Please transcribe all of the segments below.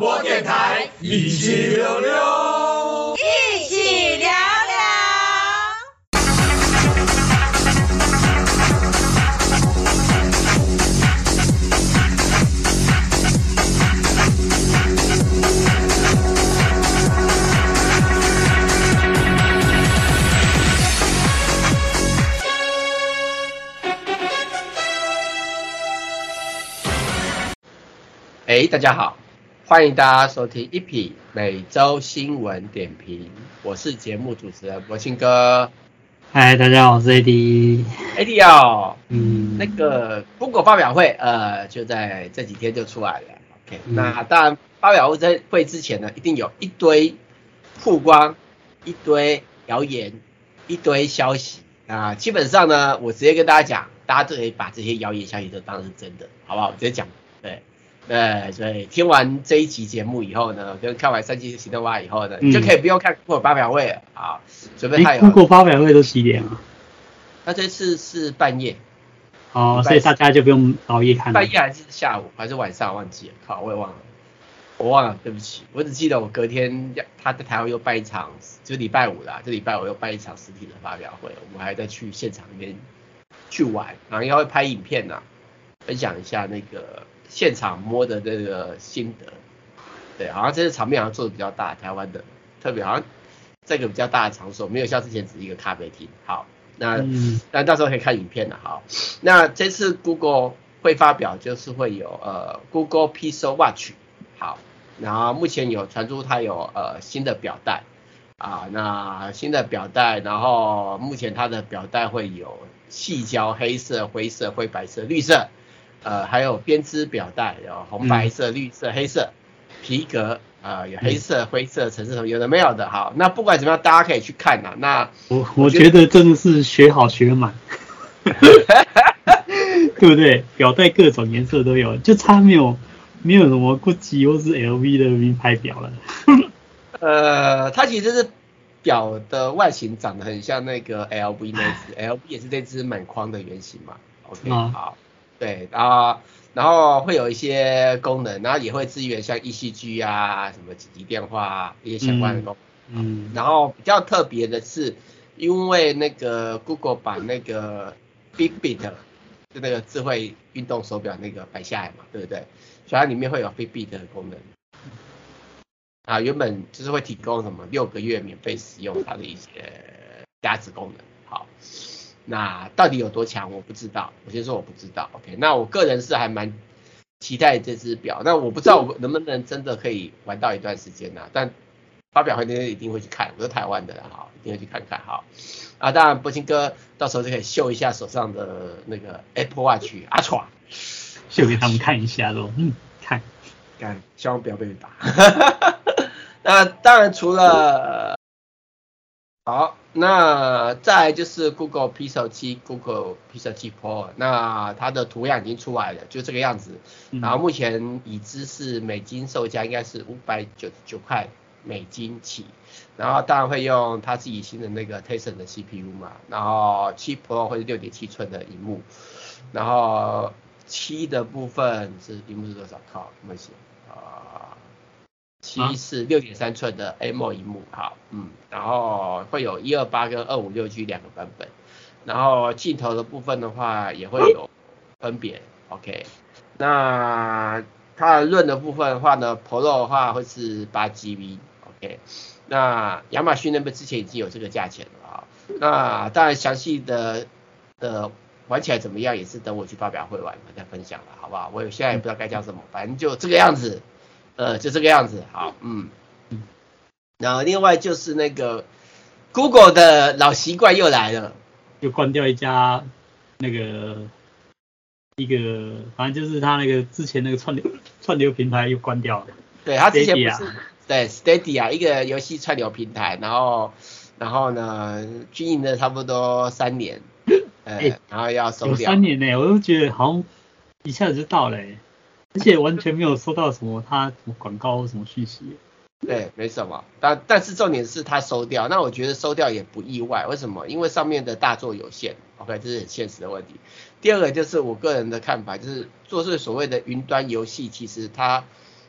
播电台，一起溜溜，一起聊聊。哎，大家好，欢迎大家收听一匹每周新闻点评，我是节目主持人柏青哥。嗨，大家好，我是 AD。AD 哦，嗯，那个 Google 发表会，呃，就在这几天就出来了。OK，、嗯、那当然发表会在会之前呢，一定有一堆曝光、一堆谣言、一堆消息啊。基本上呢，我直接跟大家讲，大家都可以把这些谣言消息都当成是真的，好不好？我直接讲，对。对，所以听完这一集节目以后呢，跟看完三期行动蛙以后呢，你就可以不用看 Google 发表会了啊。准备太有 Google 发表会都几点啊？那这次是半夜。哦，所以大家就不用熬夜看了。半夜还是下午还是晚上？忘记了，靠，我也忘了，我忘了，对不起，我只记得我隔天要他在台湾又办一场，就礼拜五啦，这礼拜五又办一场实体的发表会，我们还在去现场里面去玩，然后应该会拍影片呐，分享一下那个。现场摸的这个心得，对，好像这次场面好像做的比较大，台湾的特别好像这个比较大的场所，没有像之前只是一个咖啡厅。好，那那、嗯、到时候可以看影片了。好，那这次 Google 会发表就是会有呃 Google Pixel Watch，好，然后目前有传出它有呃新的表带啊，那新的表带，然后目前它的表带会有细胶黑色、灰色、灰白色、绿色。呃，还有编织表带，有红白色、绿色、黑色，皮革，呃，有黑色、灰色、橙色有的没有的。好，那不管怎么样，大家可以去看呐。那我我觉得真的是学好学满，对不对？表带各种颜色都有，就差没有没有什么 GUCCI 或是 LV 的名牌表了。呃，它其实是表的外形长得很像那个 LV 那只，LV 也是那只满框的原型嘛。OK，、嗯、好。对，啊然后会有一些功能，然后也会支援像 ECG 啊、什么紧急电话啊一些相关的功能。嗯。嗯然后比较特别的是，因为那个 Google 把那个 Fitbit 就那个智慧运动手表那个摆下来嘛，对不对？所以它里面会有 Fitbit 的功能。啊，原本就是会提供什么六个月免费使用它的一些价值功能。好。那到底有多强？我不知道。我先说我不知道。OK，那我个人是还蛮期待这只表。那我不知道我能不能真的可以玩到一段时间呢、啊？但发表会那天一定会去看，我是台湾的哈，一定会去看看哈。啊，当然柏青哥到时候就可以秀一下手上的那个 Apple Watch Ultra，秀给他们看一下喽。嗯，看，看，希望不要被人打。那当然除了。好，那再就是 Google Pixel 7、Google Pixel 7 Pro，那它的图样已经出来了，就这个样子。然后目前已知是美金售价应该是五百九十九块美金起，然后当然会用它自己新的那个 t e s o n 的 CPU 嘛，然后七 Pro 会是六点七寸的荧幕，然后七的部分是荧幕是多少？靠，没写啊。七是六点三寸的 AMO 一幕，好，嗯，然后会有一二八跟二五六 G 两个版本，然后镜头的部分的话也会有分别，OK，那它的论的部分的话呢，Pro 的话会是八 GB，OK，那亚马逊那边之前已经有这个价钱了啊，那当然详细的的玩起来怎么样也是等我去发表会玩再分享了，好不好？我现在也不知道该讲什么，反正就这个样子。呃，就这个样子，好，嗯，然后另外就是那个 Google 的老习惯又来了，又关掉一家那个一个，反正就是他那个之前那个串流 串流平台又关掉了。对，他之前不是，对，Stadia 一个游戏串流平台，然后然后呢经营了差不多三年，呃，欸、然后要收掉。三年呢，我都觉得好像一下子就到了。而且完全没有收到什么他什么广告或什么讯息。对，没什么。但但是重点是他收掉，那我觉得收掉也不意外。为什么？因为上面的大作有限。OK，这是很现实的问题。第二个就是我个人的看法，就是做这所谓的云端游戏，其实它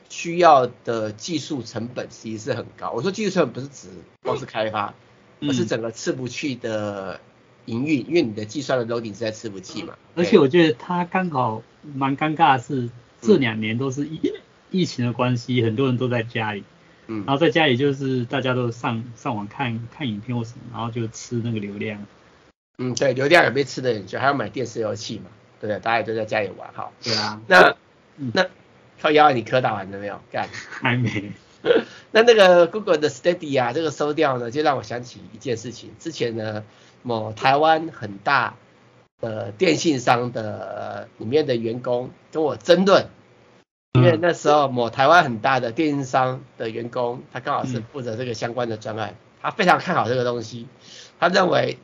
需要的技术成本其实是很高。我说技术成本不是指光是开发，而是整个伺服器的营运，因为你的计算的 loading 是在伺服器嘛。而且我觉得它刚好蛮尴尬的是，这两年都是疫疫情的关系，很多人都在家里，嗯，然后在家里就是大家都上上网看看影片或什么，然后就吃那个流量。嗯，对，流量也被吃的很久，还要买电视游戏嘛，对不对？大家也都在家里玩哈。对啊。那、嗯、那靠腰你科打完了没有？干？还没。那那个 Google 的 Stadia 啊，这个收掉呢，就让我想起一件事情。之前呢，某台湾很大的电信商的里面的员工跟我争论，因为那时候某台湾很大的电信商的员工，他刚好是负责这个相关的专案，他非常看好这个东西，他认为。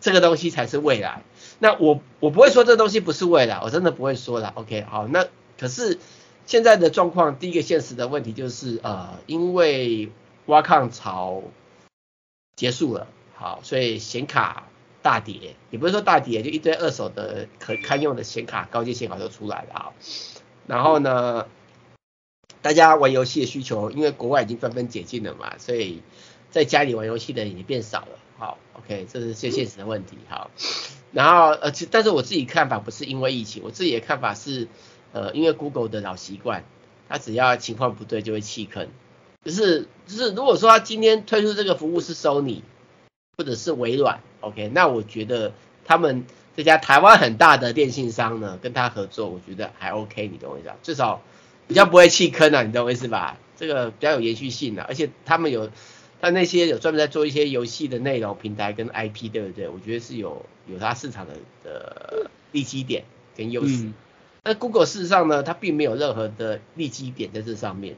这个东西才是未来。那我我不会说这东西不是未来，我真的不会说了。OK，好，那可是现在的状况，第一个现实的问题就是呃，因为挖矿潮结束了，好，所以显卡大跌，也不是说大跌，就一堆二手的可堪用的显卡、高阶显卡都出来了啊。然后呢，大家玩游戏的需求，因为国外已经纷纷解禁了嘛，所以在家里玩游戏的人也变少了。好，OK，这是最现实的问题。好，然后呃，其但是我自己看法不是因为疫情，我自己的看法是，呃，因为 Google 的老习惯，它只要情况不对就会弃坑。就是就是，如果说他今天推出这个服务是 Sony 或者是微软，OK，那我觉得他们这家台湾很大的电信商呢，跟他合作，我觉得还 OK，你懂我意思吧？至少比较不会弃坑啊，你懂我意思吧？这个比较有延续性的，而且他们有。他那些有专门在做一些游戏的内容平台跟 IP，对不对？我觉得是有有它市场的的利基点跟优势。那、嗯、Google 事实上呢，它并没有任何的利基点在这上面。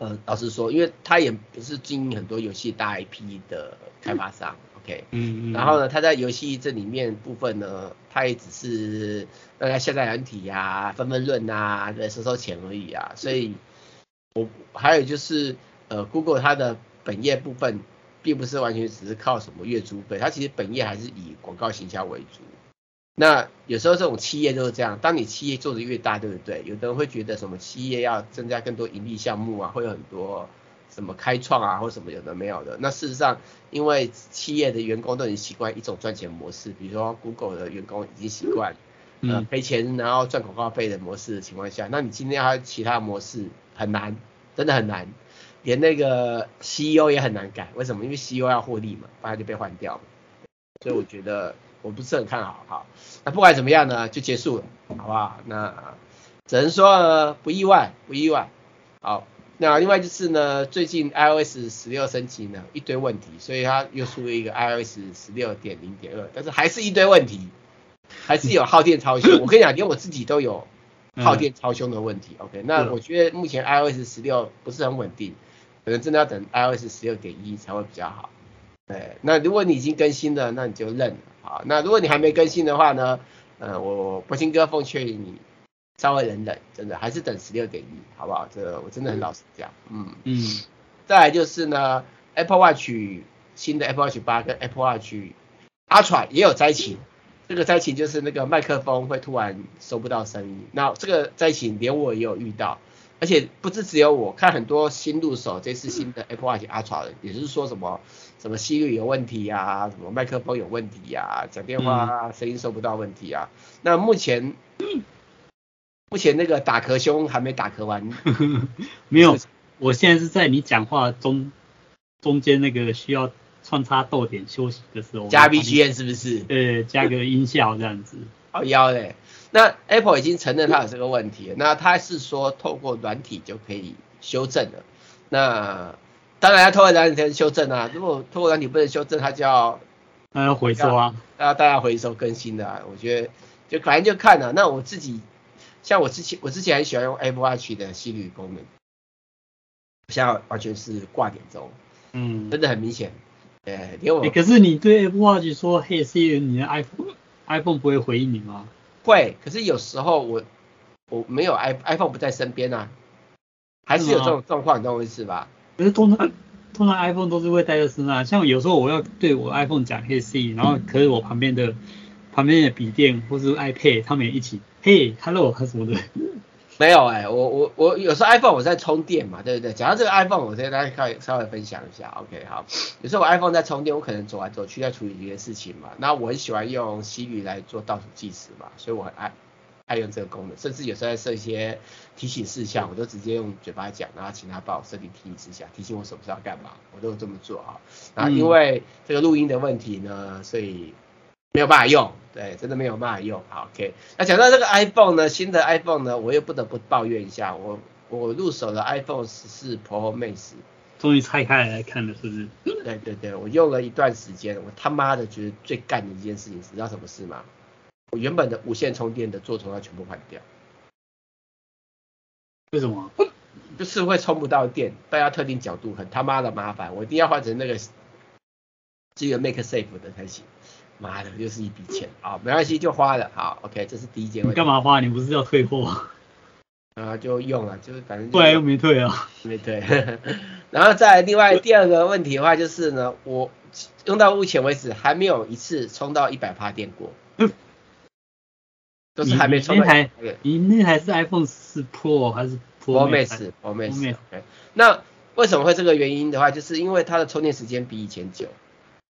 呃，老实说，因为它也不是经营很多游戏大 IP 的开发商、嗯、，OK？嗯嗯。然后呢，它在游戏这里面部分呢，它也只是大家下载软体呀、啊、分分润啊，来收收钱而已啊。所以，我还有就是。呃，Google 它的本业部分，并不是完全只是靠什么月租费，它其实本业还是以广告行销为主。那有时候这种企业就是这样，当你企业做的越大，对不对？有的人会觉得什么企业要增加更多盈利项目啊，会有很多什么开创啊，或什么有的没有的。那事实上，因为企业的员工都已经习惯一种赚钱模式，比如说 Google 的员工已经习惯，呃，赔钱然后赚广告费的模式的情况下，那你今天还有其他模式很难，真的很难。连那个 CEO 也很难改，为什么？因为 CEO 要获利嘛，不然就被换掉了。所以我觉得我不是很看好。好，那不管怎么样呢，就结束了，好不好？那只能说呢，不意外，不意外。好，那另外就是呢，最近 iOS 十六升级呢，一堆问题，所以它又出了一个 iOS 十六点零点二，但是还是一堆问题，还是有耗电超凶。我跟你讲，连我自己都有耗电超凶的问题。OK，那我觉得目前 iOS 十六不是很稳定。可能真的要等 iOS 十六点一才会比较好。对，那如果你已经更新了，那你就认了。好，那如果你还没更新的话呢？呃，我博兴哥奉劝你稍微忍忍，真的还是等十六点一，好不好？这个我真的很老实讲。嗯嗯。再来就是呢，Apple Watch 新的 Apple Watch 八跟 Apple Watch Ultra 也有灾情。这个灾情就是那个麦克风会突然收不到声音。那这个灾情连我也有遇到。而且不是只有我看很多新入手这次新的 Apple Watch Ultra 的，也就是说什么什么息率有问题呀，什么麦克风有问题呀，讲电话声音收不到问题啊。那目前目前那个打壳兄还没打壳完，没有，我现在是在你讲话中中间那个需要穿插逗点休息的时候加 BGM 是不是？对，加个音效这样子。好妖嘞。那 Apple 已经承认它有这个问题，那它是说透过软体就可以修正了。那当然要透过软体才能修正啊，如果透过软体不能修正，它就要那要回收啊，要大家回收更新的啊。我觉得就反正就看了。那我自己像我之前我之前很喜欢用 Apple Watch 的心率功能，现在完全是挂点钟，嗯，真的很明显。对，连我、欸、可是你对 Apple Watch 说嘿，Siri，你的 iPhone iPhone 不会回应你吗？会，可是有时候我我没有 i iPhone 不在身边啊，还是有这种状况，你懂我意思吧？可是通常通常 iPhone 都是会带在身上，像有时候我要对我 iPhone 讲 Hey Siri，然后可是我旁边的旁边的笔电或是 iPad，他们也一起 Hey Hello 还什么的。没有哎、我我我有时候 iPhone 我在充电嘛，对不对？讲到这个 iPhone，我先大家稍稍微分享一下，OK 好。有时候我 iPhone 在充电，我可能走来走去在处理一些事情嘛。那我很喜欢用 Siri 来做倒数计时嘛，所以我很爱爱用这个功能。甚至有时候在设一些提醒事项，我都直接用嘴巴讲，然后请他帮我设定提醒事项，提醒我什么时候要干嘛，我都这么做啊。那因为这个录音的问题呢，所以。没有办法用，对，真的没有办法用。好，OK。那讲到这个 iPhone 呢，新的 iPhone 呢，我又不得不抱怨一下，我我入手的 iPhone 十四 Pro Max，终于拆开来，看了，是不是？对对对，我用了一段时间，我他妈的觉得最干的一件事情，你知道什么事吗？我原本的无线充电的座头要全部换掉。为什么？就是会充不到电，大家特定角度很他妈的麻烦，我一定要换成那个支援 Make Safe 的才行。妈的，又是一笔钱啊！没关系，就花了。好，OK，这是第一件。你干嘛花？你不是要退货？啊，就用了，就是反正。对，又没退啊。没退。然后再另外第二个问题的话，就是呢，我用到目前为止还没有一次充到一百趴电过。都是还没充。那台，你那台是 iPhone 14 Pro 还是 Pro Max？Pro Max。那为什么会这个原因的话，就是因为它的充电时间比以前久。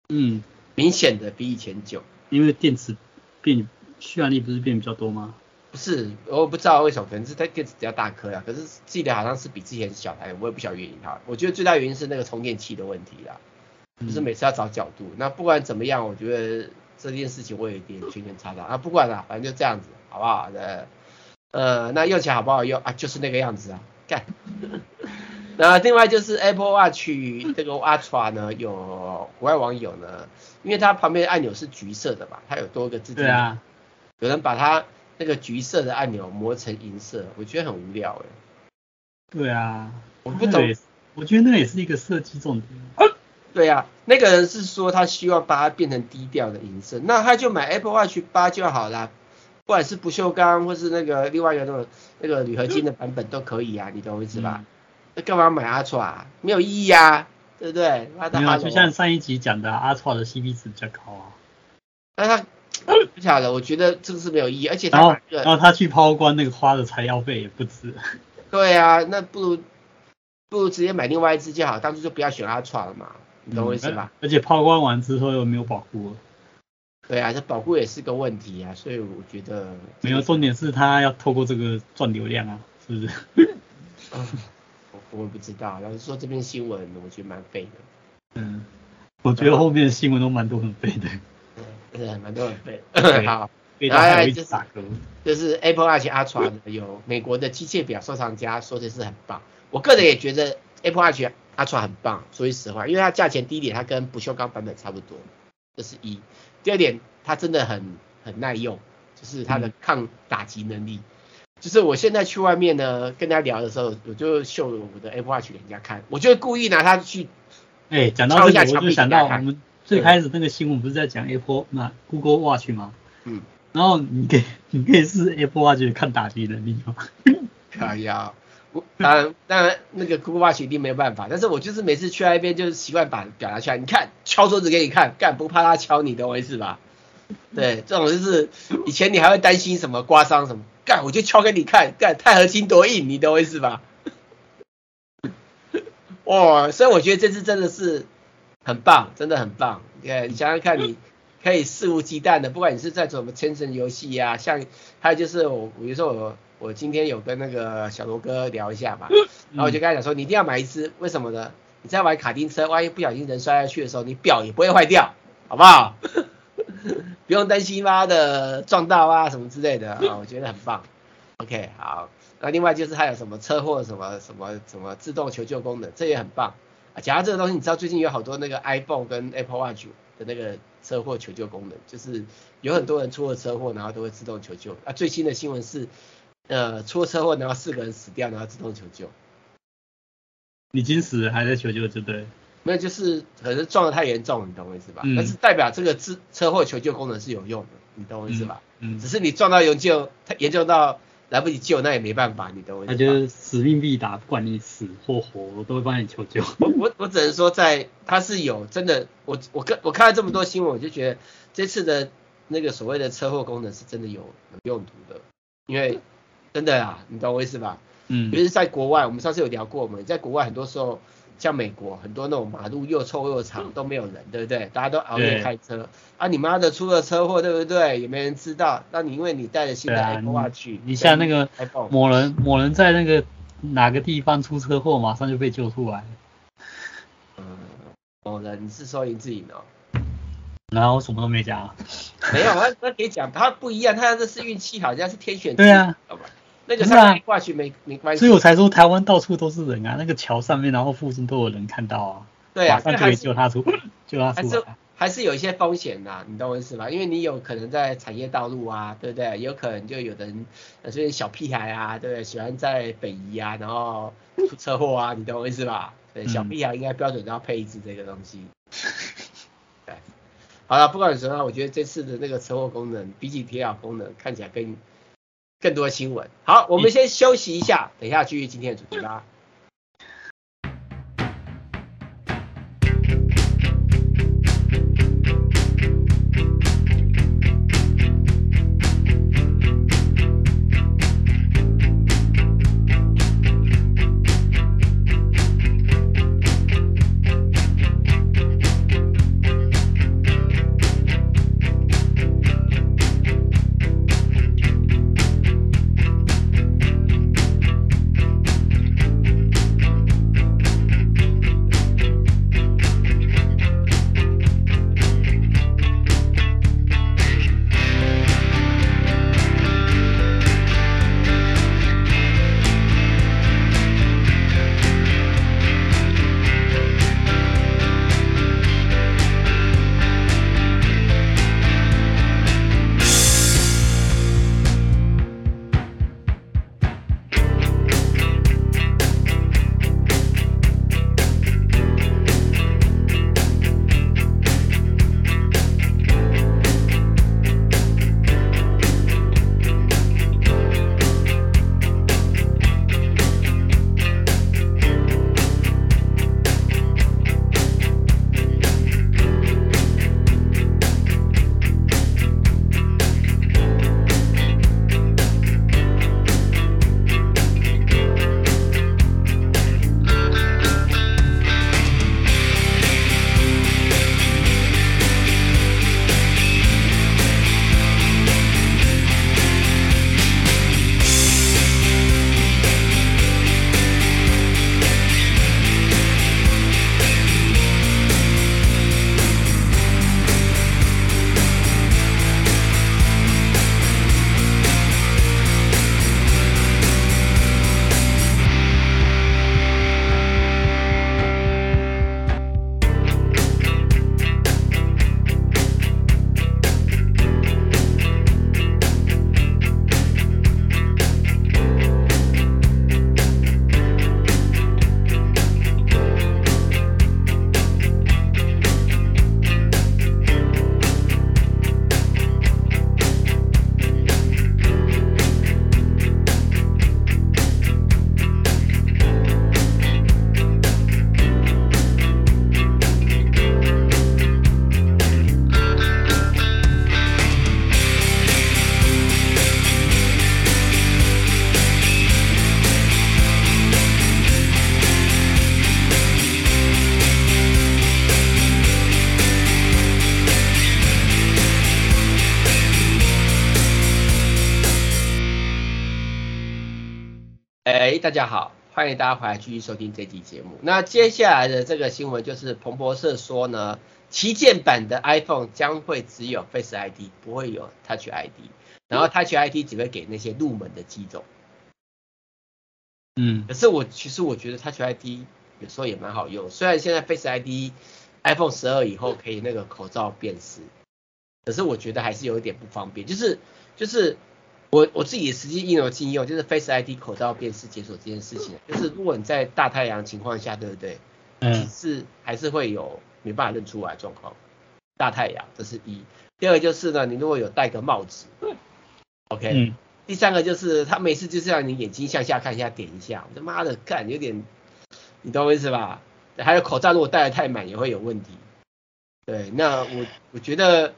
嗯。明显的比以前久，因为电池变续航力不是变比较多吗？不是，我不知道为什么，可能是它电池比较大颗呀。可是记得好像是比之前小台，我也不晓得原因哈。我觉得最大原因是那个充电器的问题啦，就是每次要找角度。嗯、那不管怎么样，我觉得这件事情我有一点圈圈叉叉啊。不管了，反正就这样子，好不好？呃，呃，那用起来好不好用啊？就是那个样子啊，干。那另外就是 Apple Watch 这个 Ultra 呢，有国外网友呢，因为它旁边的按钮是橘色的嘛，它有多个字。对啊。有人把它那个橘色的按钮磨成银色，我觉得很无聊哎。对啊。我不懂。我觉得那也是一个设计重点。对啊，那个人是说他希望把它变成低调的银色，那他就买 Apple Watch 八就好啦，不管是不锈钢或是那个另外一个那种那个铝合金的版本都可以啊，你懂我意思吧？嗯那干嘛买 Ultra？没有意义啊，对不对？没有，就像上一集讲的，Ultra 的 CP 值比较高啊。那他不晓得，我觉得这个是没有意义，而且他然后然后他去抛光那个花的材料费也不值。对啊，那不如不如直接买另外一只就好，当初就不要选 Ultra 了嘛，你懂我意思吧？而且抛光完之后又没有保护。对啊，这保护也是个问题啊，所以我觉得没有，重点是他要透过这个赚流量啊，是不是？我不知道，老实说这篇新闻我觉得蛮废的。嗯，我觉得后面的新闻都蛮多很废的。对，蛮多很废。好，然后还有就是就是 Apple Watch 有美国的机械表收藏家说这是很棒，我个人也觉得 Apple Watch 很棒，说句实话，因为它价钱低一点，它跟不锈钢版本差不多，这是一。第二点，它真的很很耐用，就是它的抗打击能力。嗯就是我现在去外面呢，跟他聊的时候，我就秀我的 Apple Watch 给人家看，我就故意拿它去，哎，讲到这个，我就想到我们最开始那个新闻不是在讲 Apple 那 Google Watch 吗？嗯，然后你可以你可以试 Apple Watch 看打击能力吗？可以啊，我当然当然那个 Google Watch 一定没有办法，但是我就是每次去那边就是习惯把表达出来，你看敲桌子给你看，干不怕他敲你，懂我意思吧？对，这种就是以前你还会担心什么刮伤什么。干，我就敲给你看，干钛合金多硬，你懂我意思吧？哇，所以我觉得这次真的是很棒，真的很棒。你看，你想想看，你可以肆无忌惮的，不管你是在做什么千层游戏呀，像还有就是我，比如说我我今天有跟那个小罗哥聊一下嘛，然后我就跟他讲说，你一定要买一支，为什么呢？你在玩卡丁车，万一不小心人摔下去的时候，你表也不会坏掉，好不好？不用担心妈的撞到啊什么之类的 啊，我觉得很棒。OK，好，那另外就是还有什么车祸什么什么什么自动求救功能，这也很棒啊。讲到这个东西，你知道最近有好多那个 iPhone 跟 Apple Watch 的那个车祸求救功能，就是有很多人出了车祸，然后都会自动求救啊。最新的新闻是，呃，出了车祸然后四个人死掉，然后自动求救。已经死了还在求救，对不对？那就是可能撞得太严重，你懂我意思吧？嗯、但是代表这个自车祸求救功能是有用的，你懂我意思吧？嗯。嗯只是你撞到严重，太严重到来不及救，那也没办法，你懂我意思吧？那就是使命必达，不管你死或活，我都会帮你求救。我我我只能说在，在它是有真的，我我看我看了这么多新闻，我就觉得这次的那个所谓的车祸功能是真的有有用途的，因为真的啊，你懂我意思吧？嗯，就是在国外，我们上次有聊过，我们在国外很多时候，像美国很多那种马路又臭又长，都没有人，对不对？大家都熬夜开车，啊，你妈的出了车祸，对不对？也没人知道，那你因为你带着新的 Apple Watch，你像那个某人某人在那个哪个地方出车祸，马上就被救出来。嗯，某人，你是说你自己呢？然后我什么都没讲、啊，没有，他他可以讲，他不一样，他这是运气好，像是天选。对啊。好吧。那个上面挂去没没关系，所以我才说台湾到处都是人啊，那个桥上面，然后附近都有人看到啊，对啊，马上就可以救他出，救他出来。还是有一些风险的，你懂我意思吧？因为你有可能在产业道路啊，对不对？有可能就有人，呃，这些小屁孩啊，对不对？喜欢在北移啊，然后出车祸啊，你懂我意思吧？对，小屁孩应该标准都要配置这个东西。对，好了，不管怎么样，我觉得这次的那个车祸功能，比起铁甲功能，看起来更。更多新闻，好，我们先休息一下，等一下继续今天的主题吧。大家好，欢迎大家回来继续收听这期节目。那接下来的这个新闻就是彭博社说呢，旗舰版的 iPhone 将会只有 Face ID，不会有 Touch ID，然后 Touch ID 只会给那些入门的机种。嗯，可是我其实我觉得 Touch ID 有时候也蛮好用，虽然现在 Face ID iPhone 十二以后可以那个口罩辨识，可是我觉得还是有一点不方便，就是就是。我我自己实际应有经验，就是 Face ID 口罩辨识解锁这件事情，就是如果你在大太阳情况下，对不对？嗯。是还是会有没办法认出来状况。大太阳，这是一。第二个就是呢，你如果有戴个帽子，OK。嗯。第三个就是他每次就是让你眼睛向下看一下，点一下，我他妈的干有点，你懂我意思吧？还有口罩如果戴得太满也会有问题。对，那我我觉得。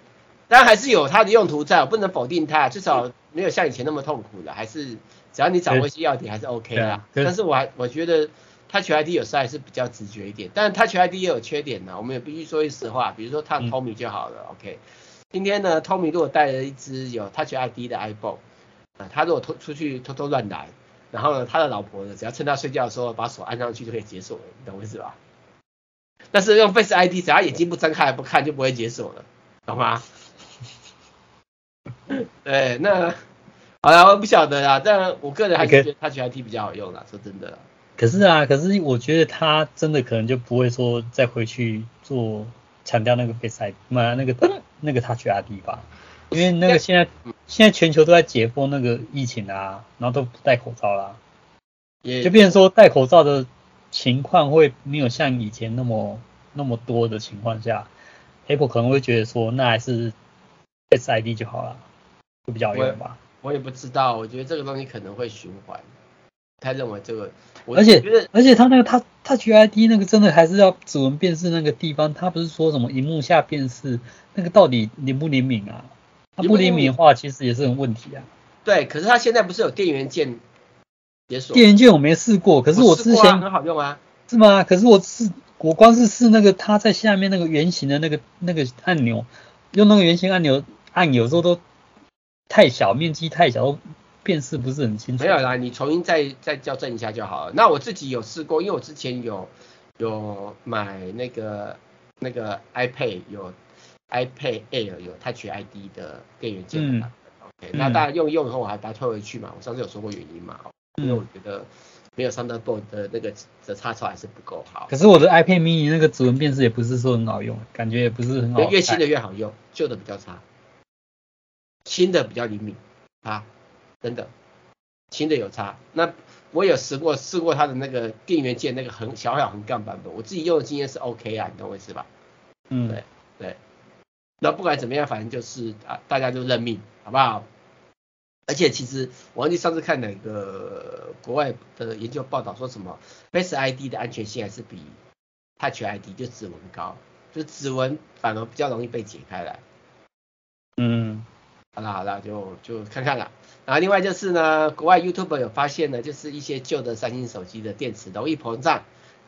当然还是有它的用途在，我不能否定它，至少没有像以前那么痛苦了，还是只要你掌握一些要点还是 OK 啦。但是我还我觉得 Touch ID 有时候还是比较直觉一点，但是 Touch ID 也有缺点呢，我们也必须说句实话，比如说他 Tommy 就好了、嗯、，OK。今天呢，Tommy 如果带了一只有 Touch ID 的 iPhone，啊，他如果偷出去偷偷乱来，然后呢，他的老婆呢，只要趁他睡觉的时候把手按上去就可以解锁了，你懂我意思吧？但是用 Face ID，只要眼睛不睁开不看就不会解锁了，懂吗？对，那好了，我不晓得啦，但我个人还是觉得 Touch ID 比较好用啦，说真的。可是啊，可是我觉得他真的可能就不会说再回去做强调那个 Face ID，买那个。那个 Touch ID 吧，因为那个现在现在全球都在解封那个疫情啊，然后都不戴口罩啦，也就变成说戴口罩的情况会没有像以前那么那么多的情况下，Apple 可能会觉得说那还是 Face ID 就好了，会比较远吧我。我也不知道，我觉得这个东西可能会循环。他认为这个，而且而且他那个他 Touch ID 那个真的还是要指纹辨识那个地方，他不是说什么荧幕下辨识那个到底灵不灵敏啊？他不灵敏的话，其实也是很问题啊。对，可是他现在不是有电源键解锁？电源键我没试过，可是我之前很好用啊。是吗？可是我是我光是试那个他在下面那个圆形的那个那个按钮，用那个圆形按钮按有时候都太小，面积太小。辨识不是很清楚。没有啦，你重新再再校正一下就好了。那我自己有试过，因为我之前有有买那个那个 iPad 有 iPad Air 有 Touch ID 的电源键的。OK，那大家用一用以后我还把它退回去嘛。我上次有说过原因嘛，因为我觉得没有 Thunderbolt 的那个的插槽还是不够好。可是我的 iPad mini 那个指纹辨识也不是说很好用，感觉也不是很好。越新的越好用，旧的比较差，新的比较灵敏啊。等等，新的有差。那我有试过试过它的那个电源键那个横小小横杠版本，我自己用的经验是 OK 啊，你懂我意思吧？嗯，对对。那不管怎么样，反正就是啊，大家就认命，好不好？而且其实我忘记上次看哪个国外的研究报道说什么，Face ID 的安全性还是比 Touch ID 就指纹高，就指纹反而比较容易被解开来。嗯，好了好了，就就看看了。然后另外就是呢，国外 YouTube 有发现呢，就是一些旧的三星手机的电池容易膨胀，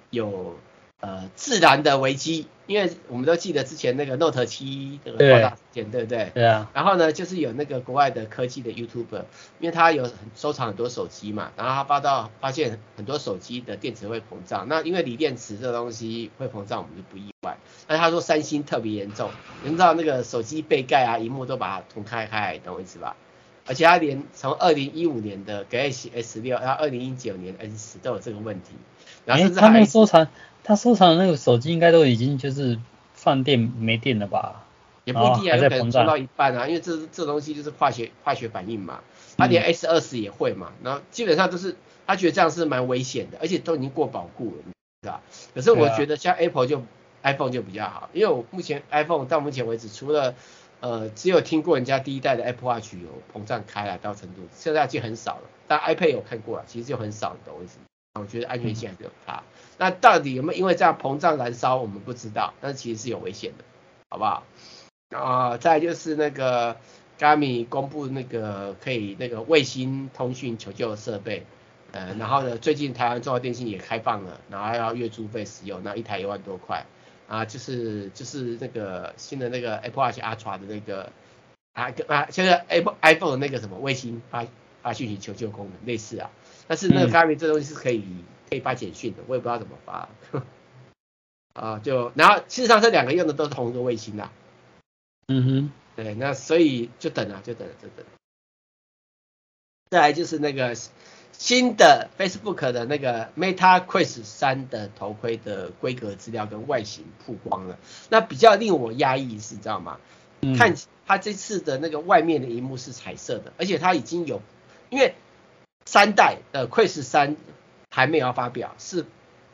有呃自然的危机。因为我们都记得之前那个 Note 7的爆炸事件，对，不对？对啊。然后呢，就是有那个国外的科技的 YouTuber，因为他有收藏很多手机嘛，然后他发到发现很多手机的电池会膨胀。那因为锂电池这个东西会膨胀，我们就不意外。但他说三星特别严重，你知道那个手机背盖啊、荧幕都把它捅开开，懂我意思吧？而且他连从二零一五年的 Galaxy S 六，到二零一九年 S 十都有这个问题。然后甚至还、欸、他那收藏，他收藏的那个手机应该都已经就是放电没电了吧？也不一定啊，有可能充到一半啊，因为这这东西就是化学化学反应嘛。他连 S 二十也会嘛，然后基本上都是他觉得这样是蛮危险的，而且都已经过保固了，是吧？可是我觉得像 Apple 就、啊、iPhone 就比较好，因为我目前 iPhone 到目前为止除了呃，只有听过人家第一代的 Apple Watch 有膨胀开来到程度，现在就很少了。但 iPad 有看过了，其实就很少，你懂我意思？我觉得安全性还是有差。那到底有没有因为这样膨胀燃烧，我们不知道，但是其实是有危险的，好不好？啊、呃，再就是那个 Garmin 公布那个可以那个卫星通讯求救设备，呃，然后呢，最近台湾中华电信也开放了，然后要月租费使用，那一台一万多块。啊，就是就是那个新的那个 Apple Watch Ultra 的那个啊跟啊，现在 Apple iPhone 的那个什么卫星发发讯息求救功能类似啊，但是那个 Garmin 这东西是可以可以发简讯的，我也不知道怎么发。啊，就然后事实上这两个用的都是同一个卫星啊。嗯哼，对，那所以就等啊，就等就等。再来就是那个。新的 Facebook 的那个 Meta Quest 三的头盔的规格资料跟外形曝光了，那比较令我压抑是，知道吗？嗯、看它这次的那个外面的荧幕是彩色的，而且它已经有，因为三代的 Quest 3还没有要发表，是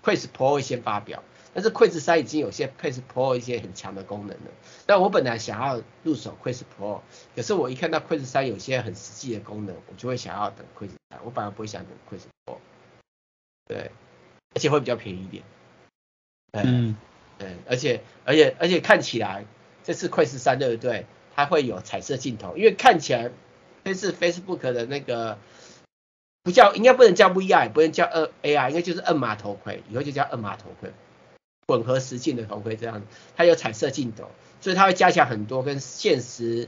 Quest Pro 会先发表。但是 Quest 3已经有些 Quest Pro 一些很强的功能了。那我本来想要入手 Quest Pro，可是我一看到 Quest 3有些很实际的功能，我就会想要等 Quest 3。我反而不会想等 Quest Pro。对，而且会比较便宜一点。嗯，对，而且而且而且看起来这次 Quest 3对不对？它会有彩色镜头，因为看起来这次 Facebook 的那个。不叫，应该不能叫 VR，也不能叫二 AR，应该就是二码头盔，以后就叫二码头盔，混合实境的头盔这样子，它有彩色镜头，所以它会加强很多跟现实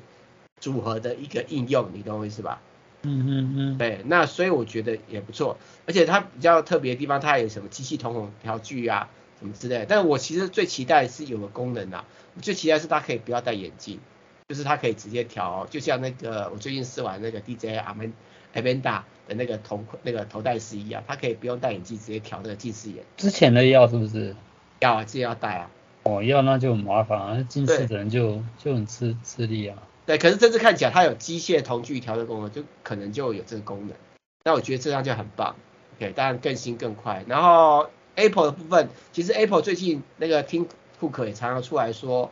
组合的一个应用，你懂我意思吧？嗯嗯嗯，对，那所以我觉得也不错，而且它比较特别的地方，它还有什么机器瞳孔调距啊，什么之类的。但我其实最期待的是有个功能啊，我最期待是它可以不要戴眼镜，就是它可以直接调，就像那个我最近试完那个 DJI Amanda 的那个头那个头戴式一样，它可以不用戴眼镜直接调那个近视眼。之前的要是不是？要啊，自己要戴啊。哦，要那就很麻烦啊，近视的人就就很吃吃力啊。对，可是这次看起来它有机械瞳距调的功能，就可能就有这个功能。那我觉得这样就很棒，OK，当然更新更快。然后 Apple 的部分，其实 Apple 最近那个 Tim Cook 也常常出来说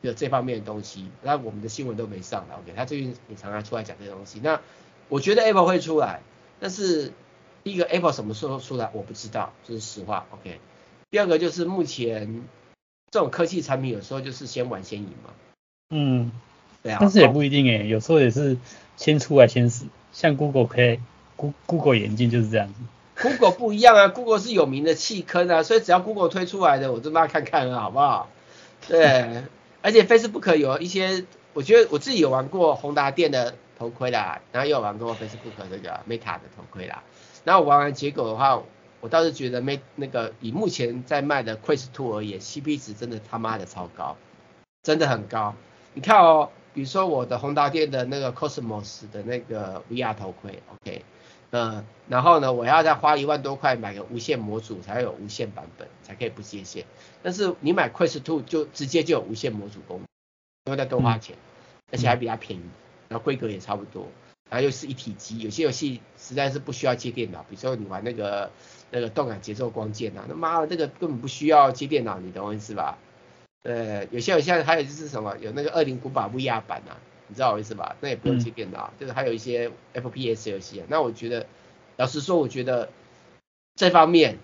有这方面的东西，那我们的新闻都没上来，OK，他最近也常常出来讲这些东西。那我觉得 Apple 会出来，但是第一个 Apple 什么时候出来我不知道，这、就是实话，OK。第二个就是目前这种科技产品有时候就是先玩先赢嘛，嗯。对啊，但是也不一定诶，有时候也是先出来先死，像 Google 可以，Google 眼镜就是这样子。Google 不一样啊，Google 是有名的弃坑啊，所以只要 Google 推出来的，我就帮他看看啊，好不好？对，而且 Facebook 有一些，我觉得我自己有玩过宏达电的头盔啦，然后又玩过 Facebook 这个 Meta 的头盔啦，然后我玩完结果的话，我倒是觉得 Meta 那个以目前在卖的 Quest Two 而言，CP 值真的他妈的超高，真的很高，你看哦。比如说我的宏达店的那个 Cosmos 的那个 VR 头盔，OK，呃，然后呢，我要再花一万多块买个无线模组才会有无线版本，才可以不接线。但是你买 Quest Two 就直接就有无线模组功能，不用再多花钱，而且还比较便宜，然后规格也差不多，然后又是一体机，有些游戏实在是不需要接电脑，比如说你玩那个那个动感节奏光剑啊，他妈的这个根本不需要接电脑，你懂我意思吧？呃，有些有些还有就是什么，有那个恶灵古堡 VR 版啊，你知道我意思吧？那也不用接电脑，嗯、就是还有一些 FPS 游戏啊。那我觉得，老实说，我觉得这方面，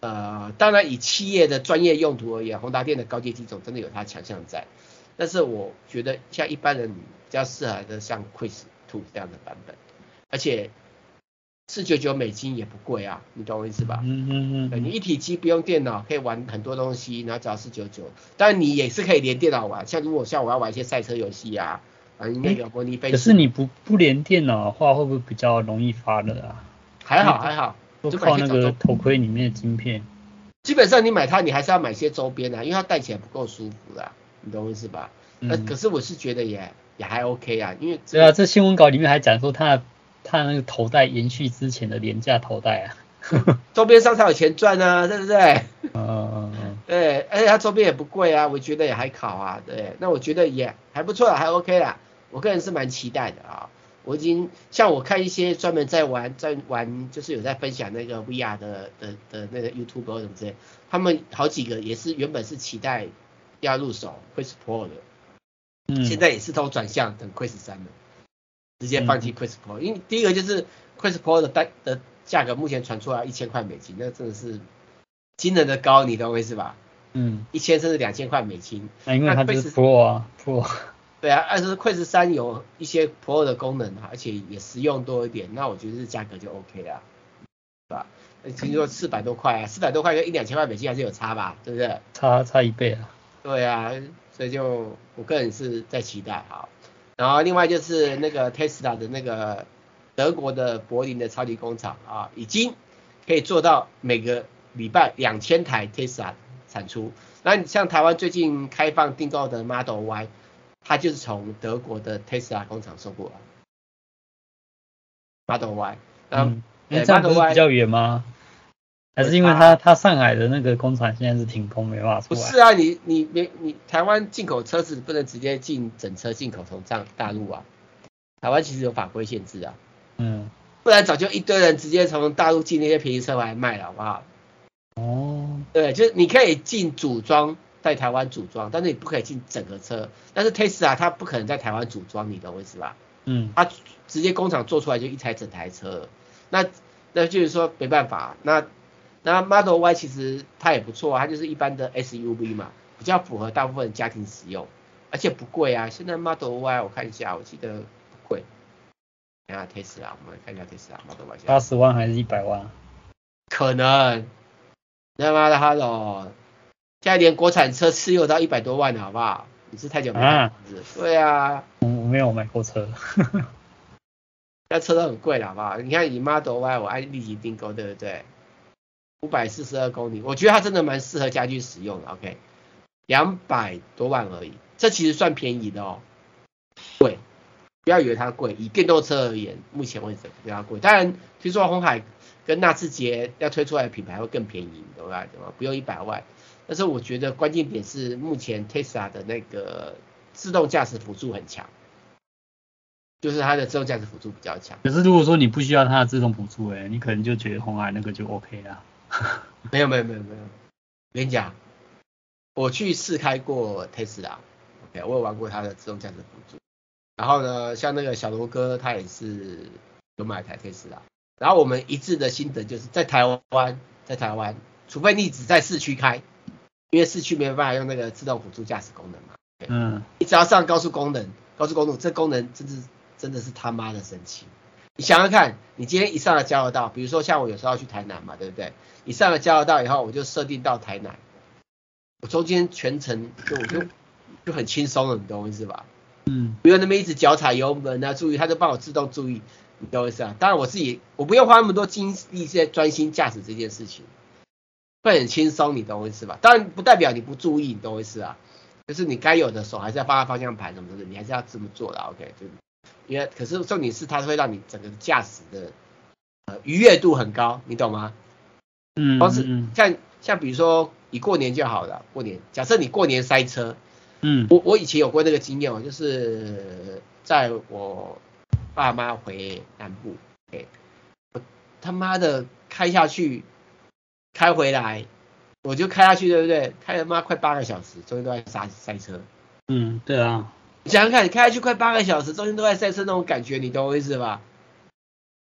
呃，当然以企业的专业用途而言，宏达电的高阶机种真的有它强项在。但是我觉得像一般人比较适合的像 Quiz Two 这样的版本，而且。四九九美金也不贵啊，你懂我意思吧？嗯嗯嗯。你一体机不用电脑，可以玩很多东西，然后只要四九九。当然你也是可以连电脑玩，像如果像我要玩一些赛车游戏啊，啊那个模拟飞行。可是你不不连电脑的话，会不会比较容易发热啊？还好还好，就靠那个头盔里面的晶片。基本上你买它，你还是要买些周边啊，因为它戴起来不够舒服啦，你懂我意思吧？嗯。可是我是觉得也也还 OK 啊，因为对啊，这新闻稿里面还讲说他。他那个头戴延续之前的廉价头戴啊，周边商才有钱赚啊，对不对？嗯嗯嗯，对，而且他周边也不贵啊，我觉得也还好啊，对，那我觉得也还不错啊，还 OK 啦，我个人是蛮期待的啊，我已经像我看一些专门在玩在玩，就是有在分享那个 VR 的的的那个 YouTube 或什么之类，他们好几个也是原本是期待要入手 Quest Pro 的，嗯，现在也是都转向等 Quest 三了。直接放弃 Quest Pro，因为第一个就是 Quest Pro 的单的价格目前传出来一千块美金，那真的是惊人的高，你懂我意思吧？嗯，一千甚至两千块美金。那因为它是 Pro 啊，Pro。对啊，但是 Quest 三有一些 Pro 的功能，而且也实用多一点，那我觉得这价格就 OK 了，是吧？听说四百多块啊，四百多块跟一两千块美金还是有差吧，对不对？差差一倍啊。对啊，所以就我个人是在期待哈。然后另外就是那个 Tesla 的那个德国的柏林的超级工厂啊，已经可以做到每个礼拜两千台 Tesla 产出。那你像台湾最近开放订购的 Model Y，它就是从德国的 Tesla 工厂送过来。Model Y，嗯，那这样不是比较远吗？还是因为他他上海的那个工厂现在是停工，没办法出来。不是啊，你你你你台湾进口车子不能直接进整车进口从上大陆啊，台湾其实有法规限制啊。嗯。不然早就一堆人直接从大陆进那些便宜车来卖了，好不好？哦。对，就是你可以进组装在台湾组装，但是你不可以进整个车。但是 Tesla 它不可能在台湾组装，你懂我意思吧？嗯。它直接工厂做出来就一台整台车，那那就是说没办法，那。那 Model Y 其实它也不错啊，它就是一般的 SUV 嘛，比较符合大部分家庭使用，而且不贵啊。现在 Model Y 我看一下，我记得不贵，等下 Tesla，我们看一下 Tesla Model Y。八十万还是一百万？可能。他妈的哈喽，现在连国产车持有到一百多万了，好不好？你是太久没买是不是？对啊。我我没有买过车。那车都很贵了，好不好？你看以 Model Y，我按立即订购，对不对？五百四十二公里，我觉得它真的蛮适合家居使用的。OK，两百多万而已，这其实算便宜的哦。贵，不要以为它贵，以电动车而言，目前为止比较贵。当然，听说红海跟纳智捷要推出来的品牌会更便宜，对吧？不用一百万。但是我觉得关键点是，目前 Tesla 的那个自动驾驶辅助很强。就是它的自动驾驶辅助比较强。可是如果说你不需要它的自动辅助，哎，你可能就觉得红海那个就 OK 啦。没有没有没有没有，我跟你讲，我去试开过 Tesla，OK，我有玩过它的自动驾驶辅助。然后呢，像那个小罗哥他也是有买台 Tesla。然后我们一致的心得就是在台湾，在台湾，除非你只在市区开，因为市区没有办法用那个自动辅助驾驶功能嘛。嗯。你只要上高速功能，高速公路这功能真是。真的是他妈的神奇！你想想看，你今天一上了交流道，比如说像我有时候要去台南嘛，对不对？你上了交流道以后，我就设定到台南，我中间全程就我就就很轻松了，你懂我意思吧？嗯。不用那么一直脚踩油门啊，注意，它就帮我自动注意，你懂我意思啊？当然我自己我不用花那么多精力在专心驾驶这件事情，会很轻松，你懂我意思吧？当然不代表你不注意，你懂我意思啊？就是你该有的手还是要放在方向盘什么的，你还是要这么做的，OK？就。因为可是重点是它会让你整个驾驶的呃愉悦度很高，你懂吗？嗯，光是像像比如说你过年就好了，过年假设你过年塞车，嗯，我我以前有过那个经验哦，就是在我爸妈回南部，哎，我他妈的开下去，开回来，我就开下去对不对？开了妈快八个小时，中间都在塞塞车。嗯，对啊。你想想看，你开下去快八个小时，中间都在赛车那种感觉，你懂我意思吧？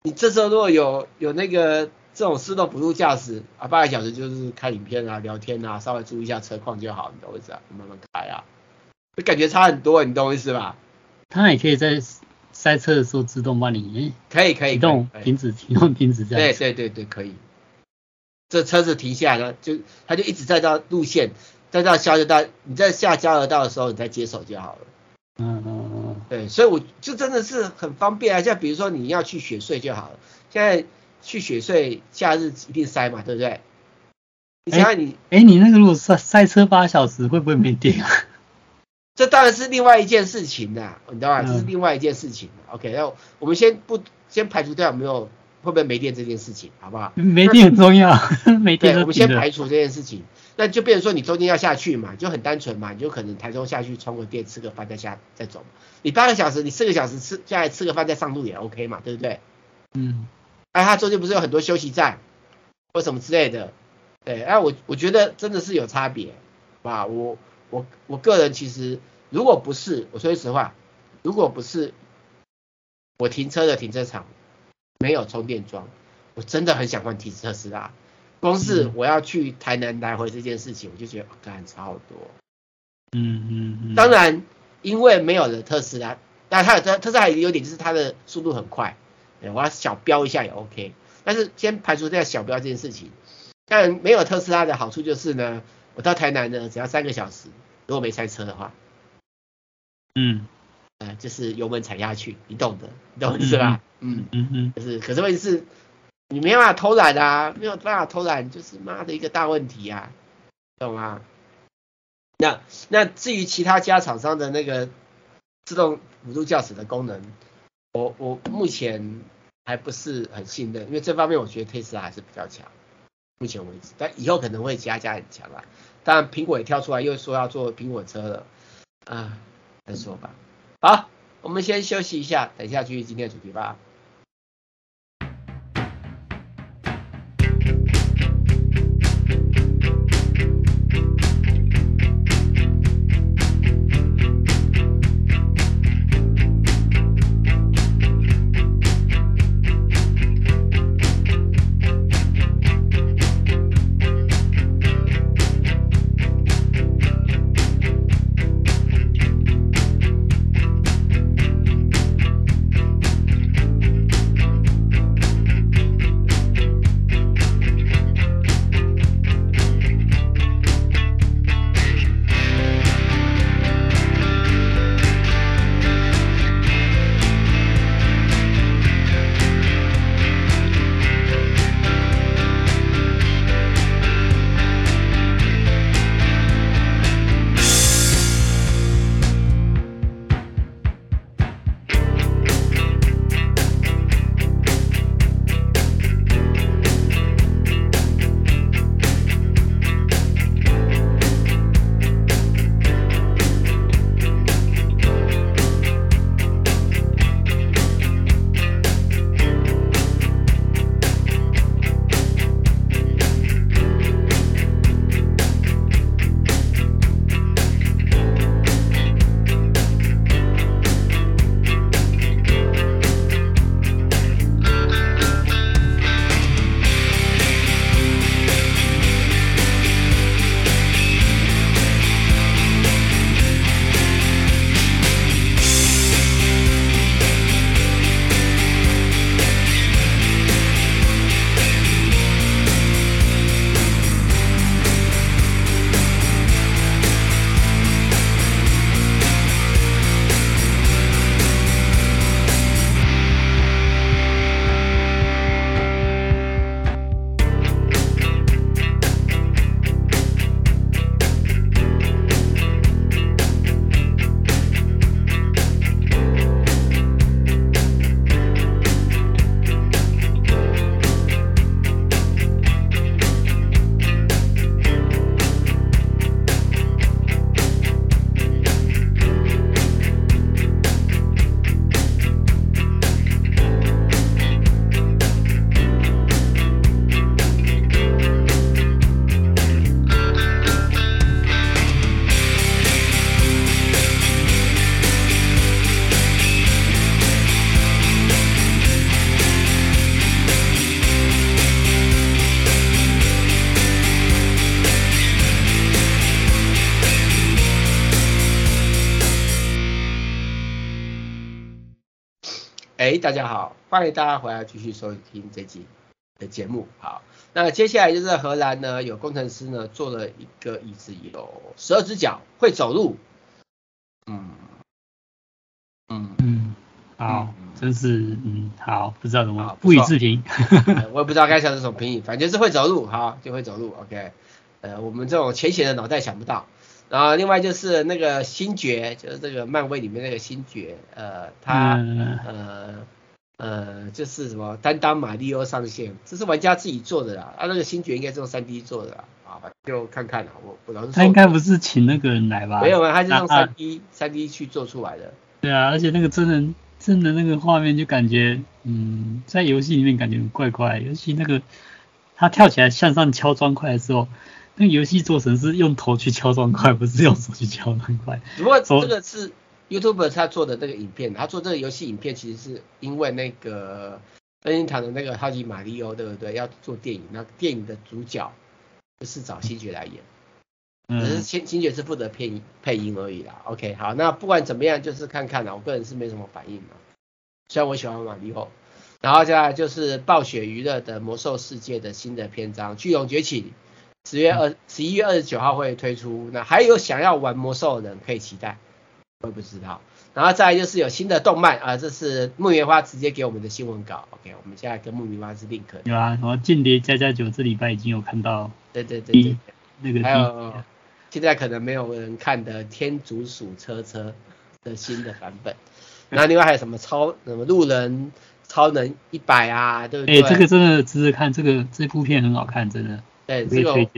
你这时候如果有有那个这种自动辅助驾驶啊，八个小时就是看影片啊、聊天啊，稍微注意一下车况就好，你懂我意思啊？慢慢开啊，就感觉差很多，你懂我意思吧？它也可以在赛车的时候自动帮你，可以可以，启动、停止、启动、停止这样。对对对对，可以。这车子停下来了，就它就一直在到路线，再到交流道，你在下交流道的时候，你再接手就好了。嗯嗯嗯，对，所以我就真的是很方便啊，像比如说你要去雪隧就好了，现在去雪隧假日一定塞嘛，对不对？你想想你，哎、欸欸，你那个如果塞塞车八小时会不会没电啊？这当然是另外一件事情啦，你知道吧？这是另外一件事情。嗯、OK，那我们先不先排除掉有没有会不会没电这件事情，好不好？没电很重要，没电。对，我们先排除这件事情。那就变成说你中间要下去嘛，就很单纯嘛，你就可能台中下去充个电，吃个饭再下再走。你八个小时，你四个小时吃下来吃个饭再上路也 OK 嘛，对不对？嗯。哎，它中间不是有很多休息站或什么之类的？对，哎，我我觉得真的是有差别，啊，我我我个人其实如果不是我说句实话，如果不是我停车的停车场没有充电桩，我真的很想换提特斯拉。光是我要去台南来回这件事情，我就觉得干差好多。嗯嗯嗯。当然，因为没有了特斯拉，但它有特特斯拉有优点就是它的速度很快，我要小飙一下也 OK。但是先排除掉小飙这件事情，但没有特斯拉的好处就是呢，我到台南呢只要三个小时，如果没塞车的话，嗯，呃，就是油门踩下去，你懂的，你懂是吧？嗯嗯嗯，就是，可是问题是。你没办法偷懒啊，没有办法偷懒，就是妈的一个大问题啊，懂吗？那那至于其他家厂商的那个自动辅助驾驶的功能，我我目前还不是很信任，因为这方面我觉得特斯拉还是比较强，目前为止，但以后可能会其他家很强啊。当然苹果也跳出来又说要做苹果车了，啊，再说吧。好，我们先休息一下，等一下继续今天的主题吧。大家好，欢迎大家回来继续收听这集的节目。好，那接下来就是荷兰呢，有工程师呢做了一个椅子，有十二只脚，会走路。嗯嗯嗯，好，嗯、真是嗯好，不知道怎么不予置评。我也不知道该想什么评语，反正是会走路，好就会走路。OK，呃，我们这种浅显的脑袋想不到。然后另外就是那个星爵，就是这个漫威里面那个星爵，呃，他、嗯、呃呃就是什么担当马里奥上线，这是玩家自己做的啦，啊那个星爵应该是用三 D 做的啦，啊就看看啦，我我老实说，他应该不是请那个人来吧？没有啊，他是用 3D 3D 去做出来的。对啊，而且那个真人真的那个画面就感觉，嗯，在游戏里面感觉很怪怪，尤其那个他跳起来向上敲砖块的时候。那游戏做成是用头去敲砖块，不是用手去敲砖块。不过这个是 YouTuber 他做的那个影片，他做这个游戏影片其实是因为那个任天堂的那个超级马里奥，对不对？要做电影，那电影的主角就是找星爵来演，只是星星爵是负责配音配音而已啦。OK，好，那不管怎么样，就是看看啦。我个人是没什么反应嘛，虽然我喜欢马里奥。然后接下来就是暴雪娱乐的魔兽世界的新的篇章《巨龙崛起》。十月二十一月二十九号会推出，那还有想要玩魔兽的人可以期待，我也不知道。然后再来就是有新的动漫啊，这是木棉花直接给我们的新闻稿，OK，我们现在跟木棉花是 link。有啊，什么间谍加加九这礼拜已经有看到，对对对对，那个还有现在可能没有人看的天竺鼠车车的新的版本，然后另外还有什么超什么路人超能一百啊，对不对？哎、欸，这个真的值得看，这个这部片很好看，真的。对，这个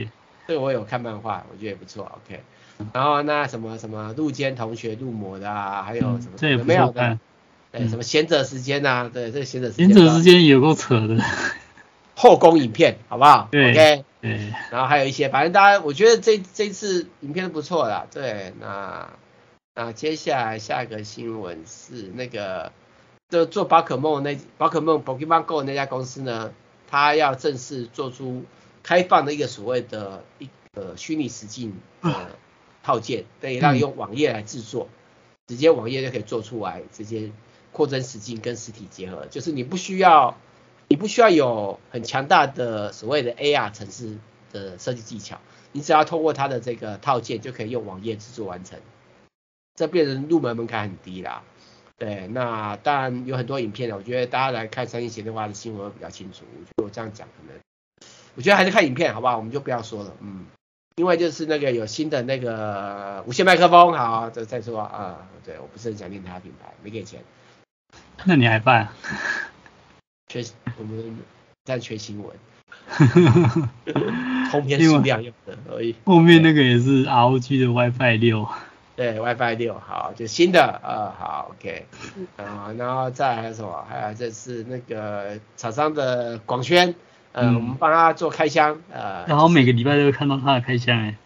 这个我有看漫画，我觉得也不错，OK。然后那什么什么路肩同学入魔的啊，还有什么、嗯、这也没有的？对，什么贤者时间啊？对，这个贤者时间。贤者时间有够扯的。后宫影片，好不好对？OK。对。然后还有一些，反正大家我觉得这这次影片都不错啦。对，那那接下来下一个新闻是那个就做宝可梦那宝可梦 Pokemon Go 那家公司呢，它要正式做出。开放的一个所谓的一个虚拟实境的套件，可以让用网页来制作，直接网页就可以做出来，直接扩增实境跟实体结合，就是你不需要你不需要有很强大的所谓的 AR 城市的设计技巧，你只要通过它的这个套件就可以用网页制作完成，这变成入门门槛很低啦。对，那当然有很多影片，我觉得大家来看三星协的话的新闻会比较清楚，我觉得我这样讲可能。我觉得还是看影片好不好？我们就不要说了，嗯，因为就是那个有新的那个无线麦克风，好，这再说啊，对，我不是很想念他品牌，没给钱，那你还办？缺我们在缺新闻，通篇数量用的而已。后面那个也是 ROG 的 WiFi 六，对，WiFi 六，好，就新的，啊，好，OK，啊，然后再还有什么？还有这是那个厂商的广宣。呃，我们帮他做开箱，呃，然后每个礼拜都会看到他的开箱，哎，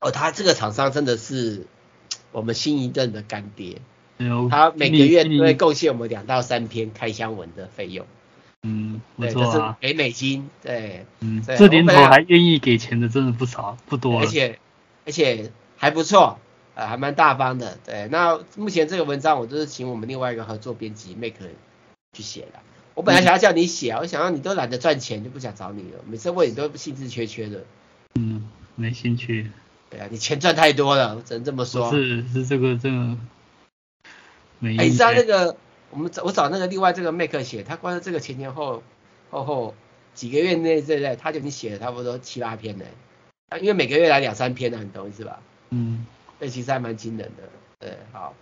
哦，他这个厂商真的是我们新一任的干爹，嗯，他每个月都会贡献我们两到三篇开箱文的费用，嗯，不错啊，给美金，对，嗯，这年头还愿意给钱的真的不少，不多，而且而且还不错，呃，还蛮大方的，对，那目前这个文章我都是请我们另外一个合作编辑 Make 去写的。我本来想要叫你写，我想要你都懒得赚钱，就不想找你了。每次问你都兴致缺缺的。嗯，没兴趣。对啊，你钱赚太多了，我只能这么说。是是这个这个。没。哎，你知道那个我们找我找那个另外这个 Make 写，他光是这个前前后后后几个月内这在他就已经写了差不多七八篇了。因为每个月来两三篇呢，你懂意思吧？嗯。那其实还蛮惊人的。对，好。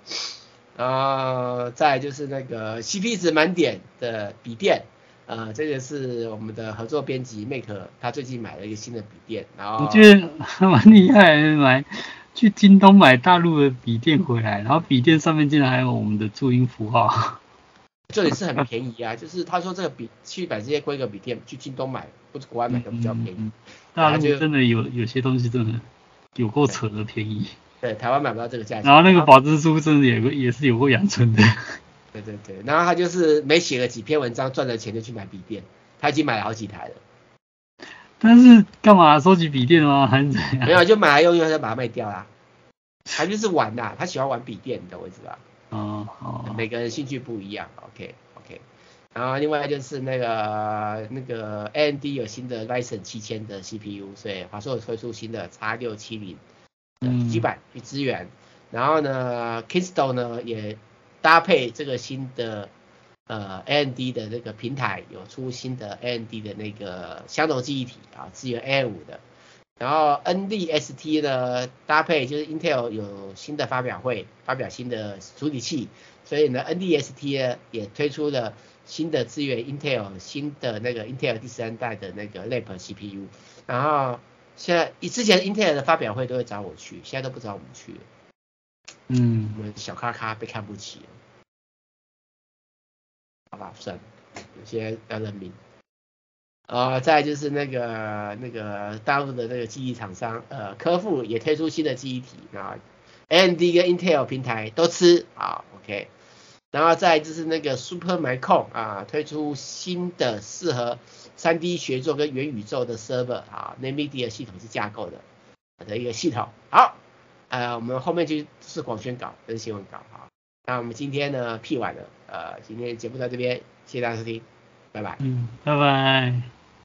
然后再就是那个 CP 值满点的笔电，呃，这个是我们的合作编辑 Make，他最近买了一个新的笔电，然后我觉得还蛮厉害，买去京东买大陆的笔电回来，然后笔电上面竟然还有我们的注音符号，这里是很便宜啊，就是他说这个笔去买这些规格笔电去京东买或者国外买的比较便宜，大陆真的有有些东西真的有够扯的便宜。对，台湾买不到这个价钱。然后那个保质书真的也也是有过养成的。对对对，然后他就是没写了几篇文章赚了钱就去买笔电，他已经买了好几台了。但是干嘛收集笔电吗？还是怎样？没有，就买来用用，再把它卖掉啦。他就是玩呐，他喜欢玩笔电，你懂我意思吧？哦哦。每个人兴趣不一样，OK OK 然后另外就是那个那个 AMD 有新的 Ryzen 七千的 CPU，所以华硕推出新的 X 六七零的基板去支援。然后呢，Kingston 呢也搭配这个新的呃 AMD 的那个平台，有出新的 AMD 的那个相同记忆体啊，支援 A 五的。然后 NDST 呢搭配就是 Intel 有新的发表会，发表新的处理器，所以呢 NDST 呢也推出了新的支援 Intel 新的那个 Intel 第三代的那个 Lape CPU。然后现在以之前 Intel 的发表会都会找我去，现在都不找我们去。嗯，我们小咖咖被看不起了，好吧，算了，有些要认命。呃，再就是那个那个大陆的那个记忆厂商，呃，科富也推出新的记忆体啊，AMD 跟 Intel 平台都吃啊，OK。然后再就是那个 Supermicro 啊，推出新的适合三 D 学作跟元宇宙的 server 啊，NVIDIA 系统是架构的的一个系统。好，呃，我们后面就是广宣稿跟新闻稿啊。那我们今天呢，P 完了，呃，今天节目到这边，谢谢大家收听，拜拜。嗯，拜拜。